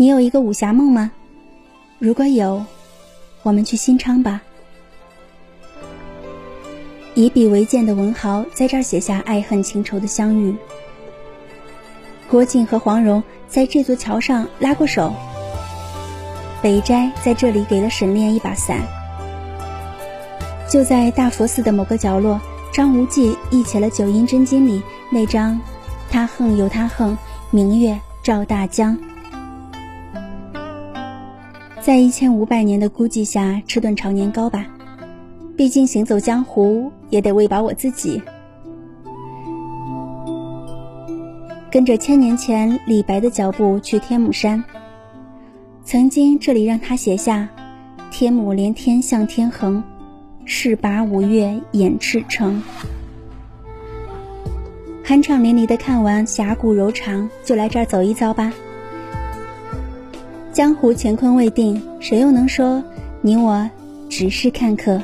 你有一个武侠梦吗？如果有，我们去新昌吧。以笔为鉴的文豪在这儿写下爱恨情仇的相遇。郭靖和黄蓉在这座桥上拉过手。北斋在这里给了沈炼一把伞。就在大佛寺的某个角落，张无忌忆起了《九阴真经》里那张“他恨有他恨，明月照大江”。在一千五百年的孤寂下吃顿炒年糕吧，毕竟行走江湖也得喂饱我自己。跟着千年前李白的脚步去天姥山，曾经这里让他写下“天姥连天向天横”。势拔五岳掩赤城，酣畅淋漓的看完峡谷柔肠，就来这儿走一遭吧。江湖乾坤未定，谁又能说你我只是看客？